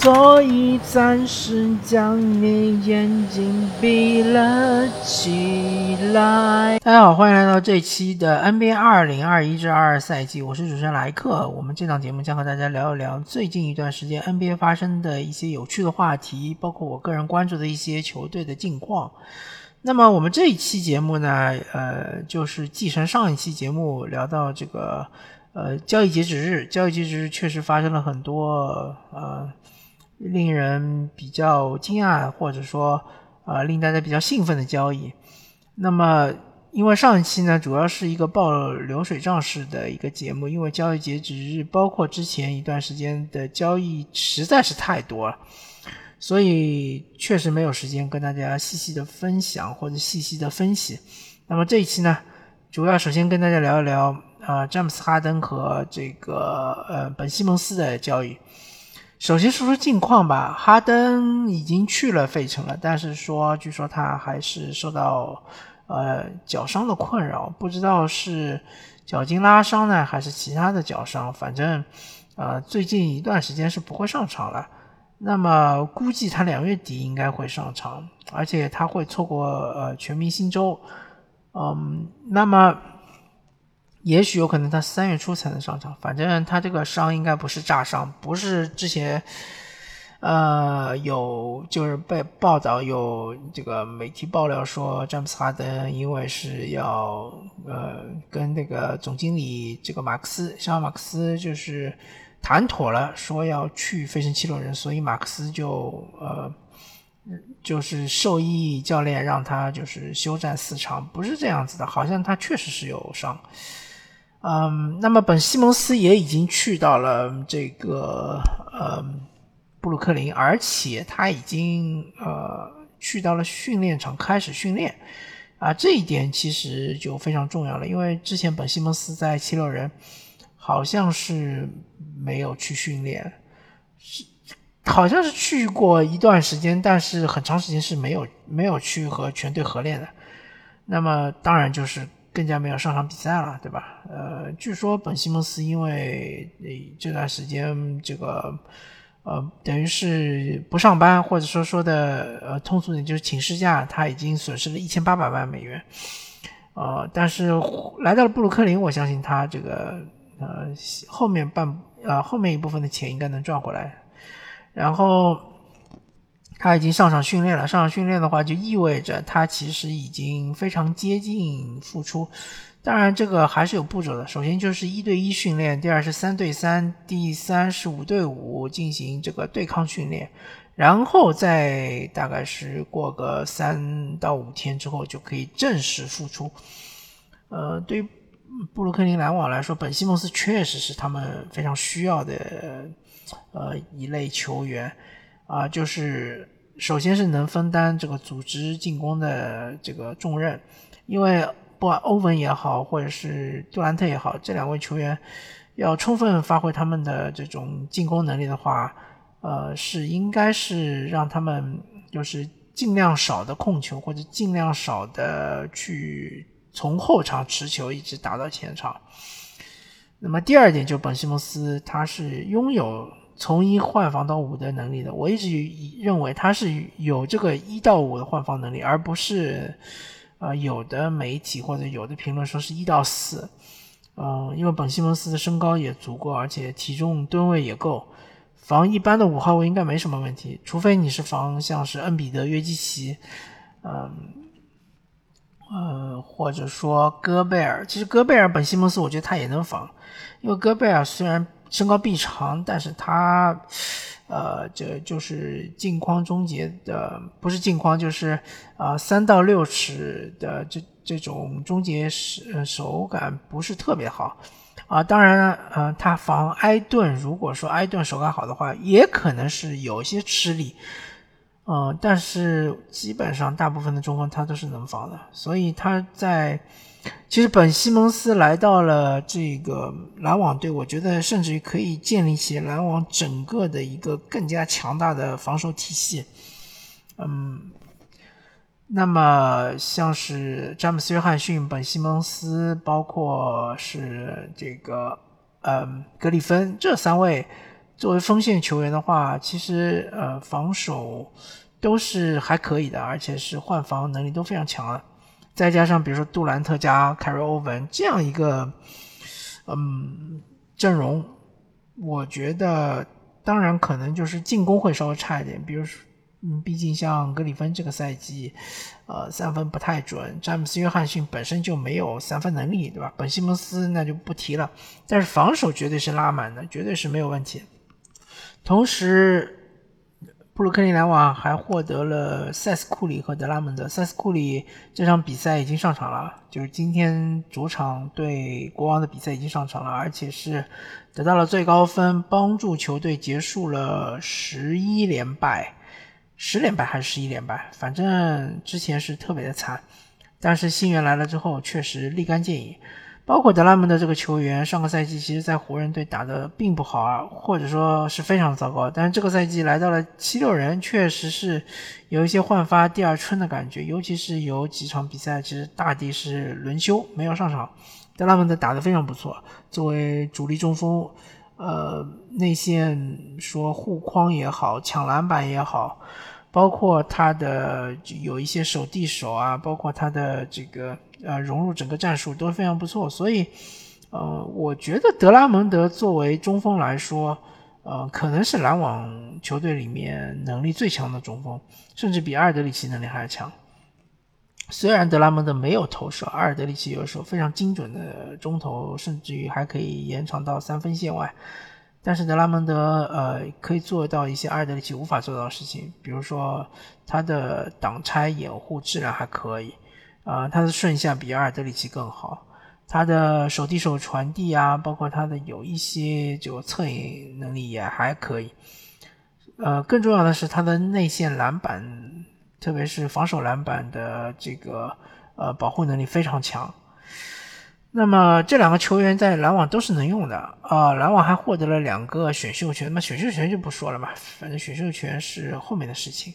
所以暂时将你眼睛闭了起来。大家好，欢迎来到这期的 NBA 二零二一至二二赛季，我是主持人莱克。我们这档节目将和大家聊一聊最近一段时间 NBA 发生的一些有趣的话题，包括我个人关注的一些球队的近况。那么我们这一期节目呢，呃，就是继承上一期节目聊到这个。呃，交易截止日，交易截止日确实发生了很多呃令人比较惊讶或者说呃令大家比较兴奋的交易。那么，因为上一期呢主要是一个报流水账式的一个节目，因为交易截止日包括之前一段时间的交易实在是太多了，所以确实没有时间跟大家细细的分享或者细细的分析。那么这一期呢，主要首先跟大家聊一聊。啊，詹姆斯·哈登和这个呃本·西蒙斯的交易，首先说说近况吧。哈登已经去了费城了，但是说据说他还是受到呃脚伤的困扰，不知道是脚筋拉伤呢，还是其他的脚伤。反正呃最近一段时间是不会上场了。那么估计他两月底应该会上场，而且他会错过呃全明星周。嗯，那么。也许有可能他三月初才能上场，反正他这个伤应该不是炸伤，不是之前，呃，有就是被报道有这个媒体爆料说詹姆斯哈登因为是要呃跟那个总经理这个马克思，像马克思就是谈妥了，说要去费城七六人，所以马克思就呃就是授意教练让他就是休战四场，不是这样子的，好像他确实是有伤。嗯，那么本西蒙斯也已经去到了这个呃布鲁克林，而且他已经呃去到了训练场开始训练啊，这一点其实就非常重要了，因为之前本西蒙斯在七六人好像是没有去训练，是好像是去过一段时间，但是很长时间是没有没有去和全队合练的，那么当然就是。更加没有上场比赛了，对吧？呃，据说本西蒙斯因为这段时间这个呃，等于是不上班，或者说说的呃通俗点就是请事假，他已经损失了一千八百万美元。呃，但是来到了布鲁克林，我相信他这个呃后面半呃后面一部分的钱应该能赚回来。然后。他已经上场训练了，上场训练的话，就意味着他其实已经非常接近复出。当然，这个还是有步骤的。首先就是一对一训练，第二是三对三，第三是五对五进行这个对抗训练，然后再大概是过个三到五天之后就可以正式复出。呃，对于布鲁克林篮网来说，本西蒙斯确实是他们非常需要的呃一类球员。啊，就是首先是能分担这个组织进攻的这个重任，因为不管欧文也好，或者是杜兰特也好，这两位球员要充分发挥他们的这种进攻能力的话，呃，是应该是让他们就是尽量少的控球，或者尽量少的去从后场持球一直打到前场。那么第二点，就本西蒙斯他是拥有。从一换防到五的能力的，我一直认为他是有这个一到五的换防能力，而不是，呃，有的媒体或者有的评论说是一到四，嗯，因为本西蒙斯的身高也足够，而且体重吨位也够，防一般的五号位应该没什么问题，除非你是防像是恩比德、约基奇，嗯，呃，或者说戈贝尔，其实戈贝尔、本西蒙斯，我觉得他也能防，因为戈贝尔虽然。身高臂长，但是他，呃，这就是镜框终结的，不是镜框，就是啊，三到六尺的这这种终结手手感不是特别好啊。当然，呃，他防埃顿，如果说埃顿手感好的话，也可能是有些吃力，嗯，但是基本上大部分的中锋他都是能防的，所以他在。其实本西蒙斯来到了这个篮网队，我觉得甚至于可以建立起篮网整个的一个更加强大的防守体系。嗯，那么像是詹姆斯·约翰逊、本西蒙斯，包括是这个嗯格里芬这三位，作为锋线球员的话，其实呃防守都是还可以的，而且是换防能力都非常强的。再加上比如说杜兰特加凯瑞欧文这样一个嗯阵容，我觉得当然可能就是进攻会稍微差一点，比如说。嗯，毕竟像格里芬这个赛季，呃，三分不太准。詹姆斯·约翰逊本身就没有三分能力，对吧？本·西蒙斯那就不提了。但是防守绝对是拉满的，绝对是没有问题。同时，布鲁克林篮网还获得了塞斯·库里和德拉蒙德。塞斯·库里这场比赛已经上场了，就是今天主场对国王的比赛已经上场了，而且是得到了最高分，帮助球队结束了十一连败。十连败还是十一连败，反正之前是特别的惨。但是新援来了之后，确实立竿见影。包括德拉蒙德这个球员，上个赛季其实在湖人队打的并不好啊，或者说是非常糟糕。但是这个赛季来到了七六人，确实是有一些焕发第二春的感觉。尤其是有几场比赛，其实大帝是轮休没有上场，德拉蒙德打得非常不错。作为主力中锋，呃，内线说护框也好，抢篮板也好。包括他的有一些手递手啊，包括他的这个呃融入整个战术都非常不错，所以呃，我觉得德拉蒙德作为中锋来说，呃，可能是篮网球队里面能力最强的中锋，甚至比阿尔德里奇能力还要强。虽然德拉蒙德没有投射，阿尔德里奇有时候非常精准的中投，甚至于还可以延长到三分线外。但是德拉蒙德呃可以做到一些阿尔德里奇无法做到的事情，比如说他的挡拆掩护质量还可以，啊，他的顺下比阿尔德里奇更好，他的手递手传递啊，包括他的有一些就策应能力也还可以，呃，更重要的是他的内线篮板，特别是防守篮板的这个呃保护能力非常强。那么这两个球员在篮网都是能用的啊，篮网还获得了两个选秀权，那选秀权就不说了嘛，反正选秀权是后面的事情。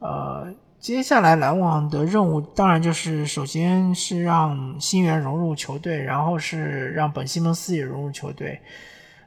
呃，接下来篮网的任务当然就是首先是让新援融入球队，然后是让本西蒙斯也融入球队，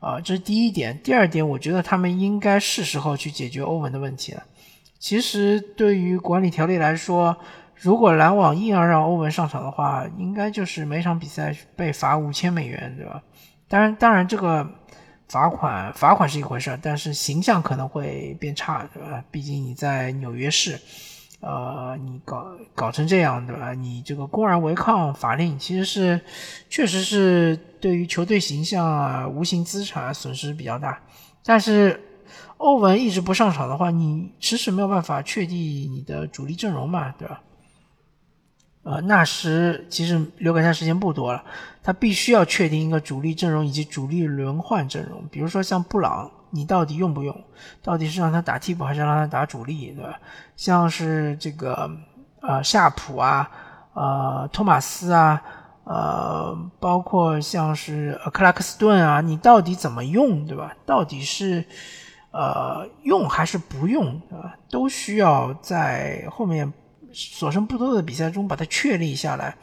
啊，这是第一点。第二点，我觉得他们应该是时候去解决欧文的问题了。其实对于管理条例来说。如果篮网硬要让欧文上场的话，应该就是每场比赛被罚五千美元，对吧？当然，当然这个罚款罚款是一回事，但是形象可能会变差，对吧？毕竟你在纽约市，呃，你搞搞成这样，对吧？你这个公然违抗法令，其实是确实是对于球队形象啊、无形资产损失比较大。但是欧文一直不上场的话，你迟迟没有办法确定你的主力阵容嘛，对吧？呃，纳什其实留给他时间不多了，他必须要确定一个主力阵容以及主力轮换阵容。比如说像布朗，你到底用不用？到底是让他打替补还是让他打主力，对吧？像是这个呃夏普啊，呃托马斯啊，呃包括像是克拉克斯顿啊，你到底怎么用，对吧？到底是呃用还是不用，对吧？都需要在后面。所剩不多的比赛中把它确立下来，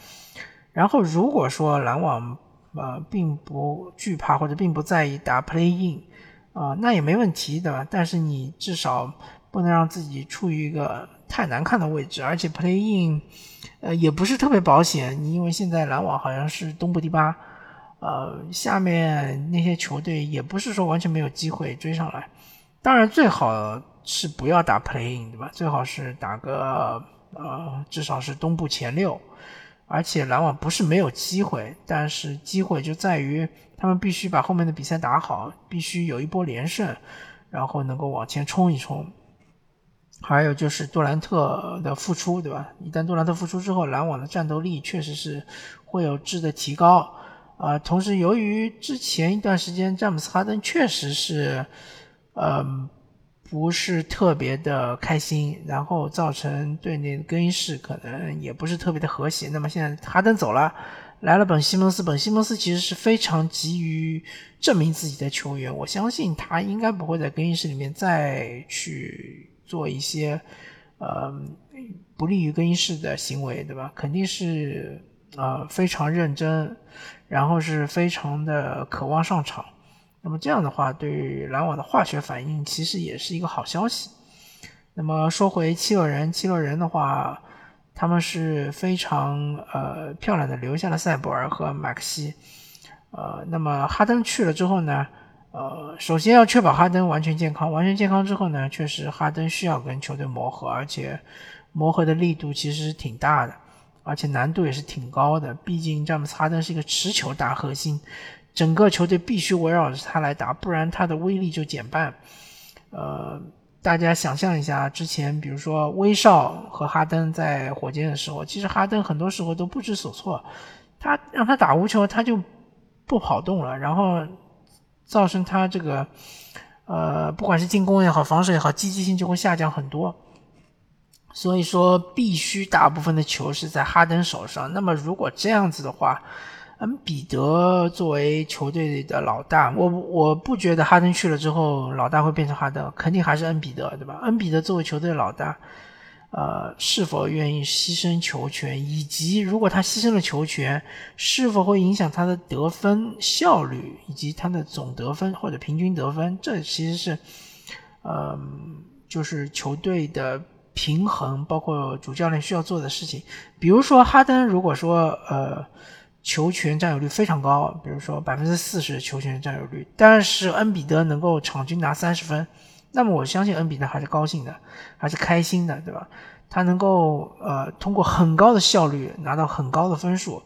然后如果说篮网呃并不惧怕或者并不在意打 play in 啊，那也没问题对吧？但是你至少不能让自己处于一个太难看的位置，而且 play in 呃也不是特别保险，你因为现在篮网好像是东部第八，呃下面那些球队也不是说完全没有机会追上来，当然最好是不要打 play in 对吧？最好是打个。呃，至少是东部前六，而且篮网不是没有机会，但是机会就在于他们必须把后面的比赛打好，必须有一波连胜，然后能够往前冲一冲。还有就是杜兰特的复出，对吧？一旦杜兰特复出之后，篮网的战斗力确实是会有质的提高。啊，同时由于之前一段时间詹姆斯哈登确实是，嗯。不是特别的开心，然后造成队内更衣室可能也不是特别的和谐。那么现在哈登走了，来了本西蒙斯，本西蒙斯其实是非常急于证明自己的球员。我相信他应该不会在更衣室里面再去做一些呃不利于更衣室的行为，对吧？肯定是呃非常认真，然后是非常的渴望上场。那么这样的话，对于篮网的化学反应其实也是一个好消息。那么说回七六人，七六人的话，他们是非常呃漂亮的留下了塞博尔和马克西。呃，那么哈登去了之后呢，呃，首先要确保哈登完全健康。完全健康之后呢，确实哈登需要跟球队磨合，而且磨合的力度其实是挺大的，而且难度也是挺高的。毕竟詹姆斯哈登是一个持球大核心。整个球队必须围绕着他来打，不然他的威力就减半。呃，大家想象一下，之前比如说威少和哈登在火箭的时候，其实哈登很多时候都不知所措，他让他打无球，他就不跑动了，然后造成他这个呃，不管是进攻也好，防守也好，积极性就会下降很多。所以说，必须大部分的球是在哈登手上。那么如果这样子的话，恩比德作为球队的老大，我我不觉得哈登去了之后老大会变成哈登，肯定还是恩比德，对吧？恩比德作为球队老大，呃，是否愿意牺牲球权，以及如果他牺牲了球权，是否会影响他的得分效率以及他的总得分或者平均得分？这其实是，呃，就是球队的平衡，包括主教练需要做的事情。比如说哈登，如果说呃。球权占有率非常高，比如说百分之四十的球权占有率，但是恩比德能够场均拿三十分，那么我相信恩比德还是高兴的，还是开心的，对吧？他能够呃通过很高的效率拿到很高的分数，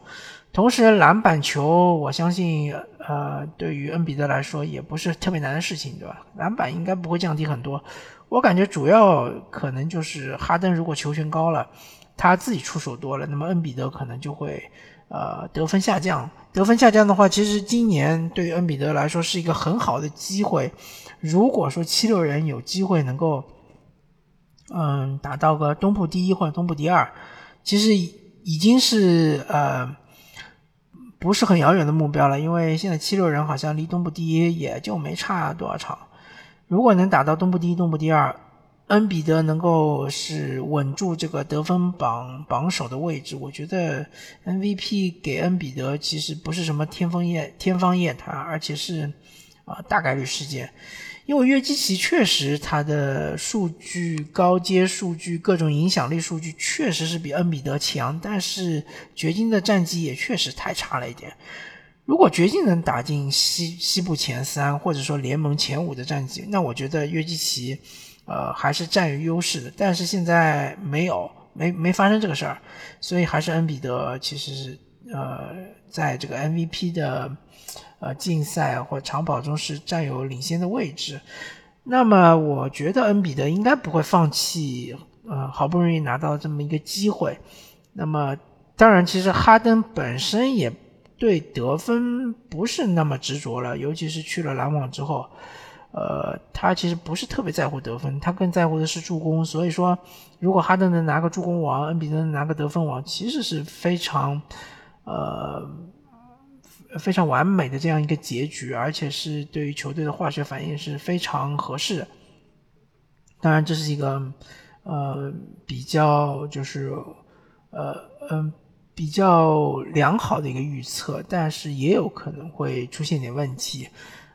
同时篮板球，我相信呃对于恩比德来说也不是特别难的事情，对吧？篮板应该不会降低很多，我感觉主要可能就是哈登如果球权高了，他自己出手多了，那么恩比德可能就会。呃，得分下降，得分下降的话，其实今年对于恩比德来说是一个很好的机会。如果说七六人有机会能够，嗯，打到个东部第一或者东部第二，其实已经是呃不是很遥远的目标了。因为现在七六人好像离东部第一也就没差多少场。如果能打到东部第一、东部第二。恩比德能够是稳住这个得分榜榜首的位置，我觉得 MVP 给恩比德其实不是什么天方夜天方夜谭，而且是啊大概率事件。因为约基奇确实他的数据高阶数据各种影响力数据确实是比恩比德强，但是掘金的战绩也确实太差了一点。如果掘金能打进西西部前三或者说联盟前五的战绩，那我觉得约基奇。呃，还是占有优势的，但是现在没有，没没发生这个事儿，所以还是恩比德其实是呃，在这个 MVP 的呃竞赛或长跑中是占有领先的位置。那么我觉得恩比德应该不会放弃，呃，好不容易拿到这么一个机会。那么当然，其实哈登本身也对得分不是那么执着了，尤其是去了篮网之后。呃，他其实不是特别在乎得分，他更在乎的是助攻。所以说，如果哈登能拿个助攻王，恩比德能拿个得分王，其实是非常，呃，非常完美的这样一个结局，而且是对于球队的化学反应是非常合适的。当然，这是一个呃比较就是呃嗯比较良好的一个预测，但是也有可能会出现点问题，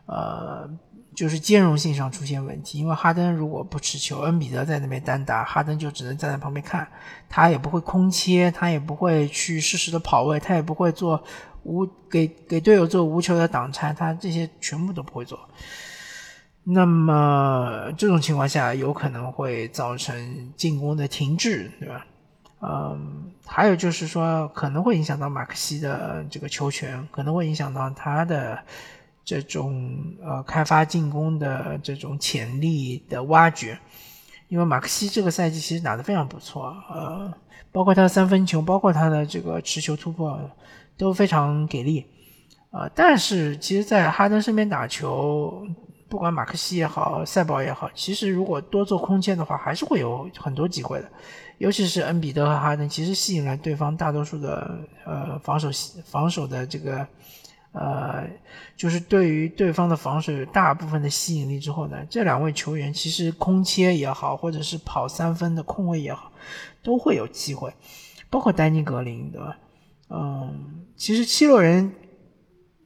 呃。就是兼容性上出现问题，因为哈登如果不持球，恩比德在那边单打，哈登就只能站在旁边看，他也不会空切，他也不会去适时的跑位，他也不会做无给给队友做无球的挡拆，他这些全部都不会做。那么这种情况下，有可能会造成进攻的停滞，对吧？嗯，还有就是说，可能会影响到马克西的这个球权，可能会影响到他的。这种呃开发进攻的这种潜力的挖掘，因为马克西这个赛季其实打得非常不错，呃，包括他的三分球，包括他的这个持球突破都非常给力，呃，但是其实，在哈登身边打球，不管马克西也好，赛宝也好，其实如果多做空间的话，还是会有很多机会的，尤其是恩比德和哈登，其实吸引了对方大多数的呃防守防守的这个。呃，就是对于对方的防守有大部分的吸引力之后呢，这两位球员其实空切也好，或者是跑三分的空位也好，都会有机会，包括丹尼格林，对吧？嗯，其实七六人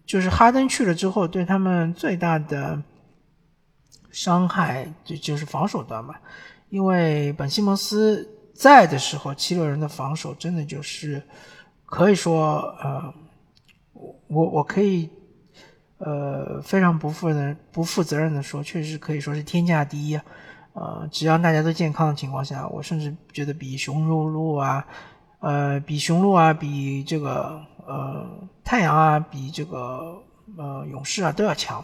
就是哈登去了之后，对他们最大的伤害就就是防守端嘛，因为本西蒙斯在的时候，七六人的防守真的就是可以说，呃，我我可以呃非常不负的不负责任的说，确实可以说是天下第一。呃，只要大家都健康的情况下，我甚至觉得比雄鹿鹿啊，呃，比雄鹿啊，比这个呃太阳啊，比这个呃勇士啊都要强。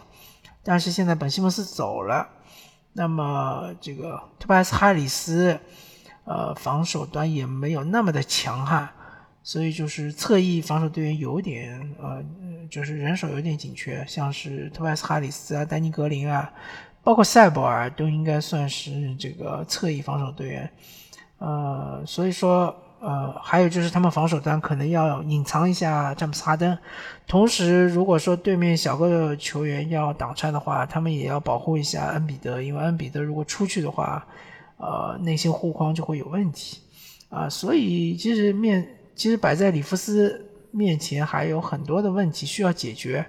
但是现在本西蒙斯走了，那么这个托拜斯哈里斯，呃，防守端也没有那么的强悍，所以就是侧翼防守队员有点呃，就是人手有点紧缺，像是托拜斯哈里斯啊，丹尼格林啊。包括塞博尔都应该算是这个侧翼防守队员，呃，所以说，呃，还有就是他们防守端可能要隐藏一下詹姆斯哈登，同时如果说对面小个球员要挡拆的话，他们也要保护一下恩比德，因为恩比德如果出去的话，呃，内心护框就会有问题，啊，所以其实面其实摆在里弗斯面前还有很多的问题需要解决，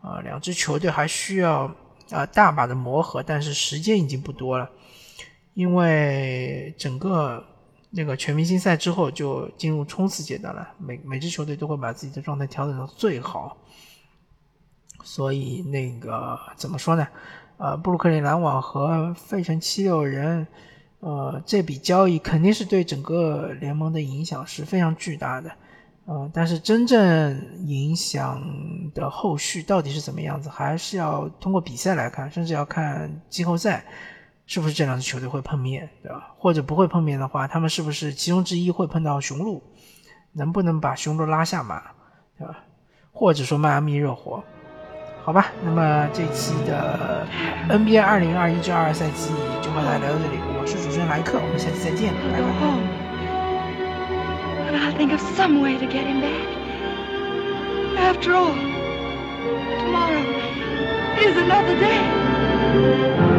啊，两支球队还需要。啊，大把的磨合，但是时间已经不多了，因为整个那个全明星赛之后就进入冲刺阶段了，每每支球队都会把自己的状态调整到最好，所以那个怎么说呢？呃，布鲁克林篮网和费城七六人，呃，这笔交易肯定是对整个联盟的影响是非常巨大的。呃，但是真正影响的后续到底是怎么样子，还是要通过比赛来看，甚至要看季后赛是不是这两支球队会碰面，对吧？或者不会碰面的话，他们是不是其中之一会碰到雄鹿，能不能把雄鹿拉下马，对吧？或者说迈阿密热火，好吧。那么这期的 NBA 二零二一至二二赛季就和大家聊到这里，我是主持人莱克，我们下期再见，拜拜。I'll think of some way to get him back. After all, tomorrow is another day.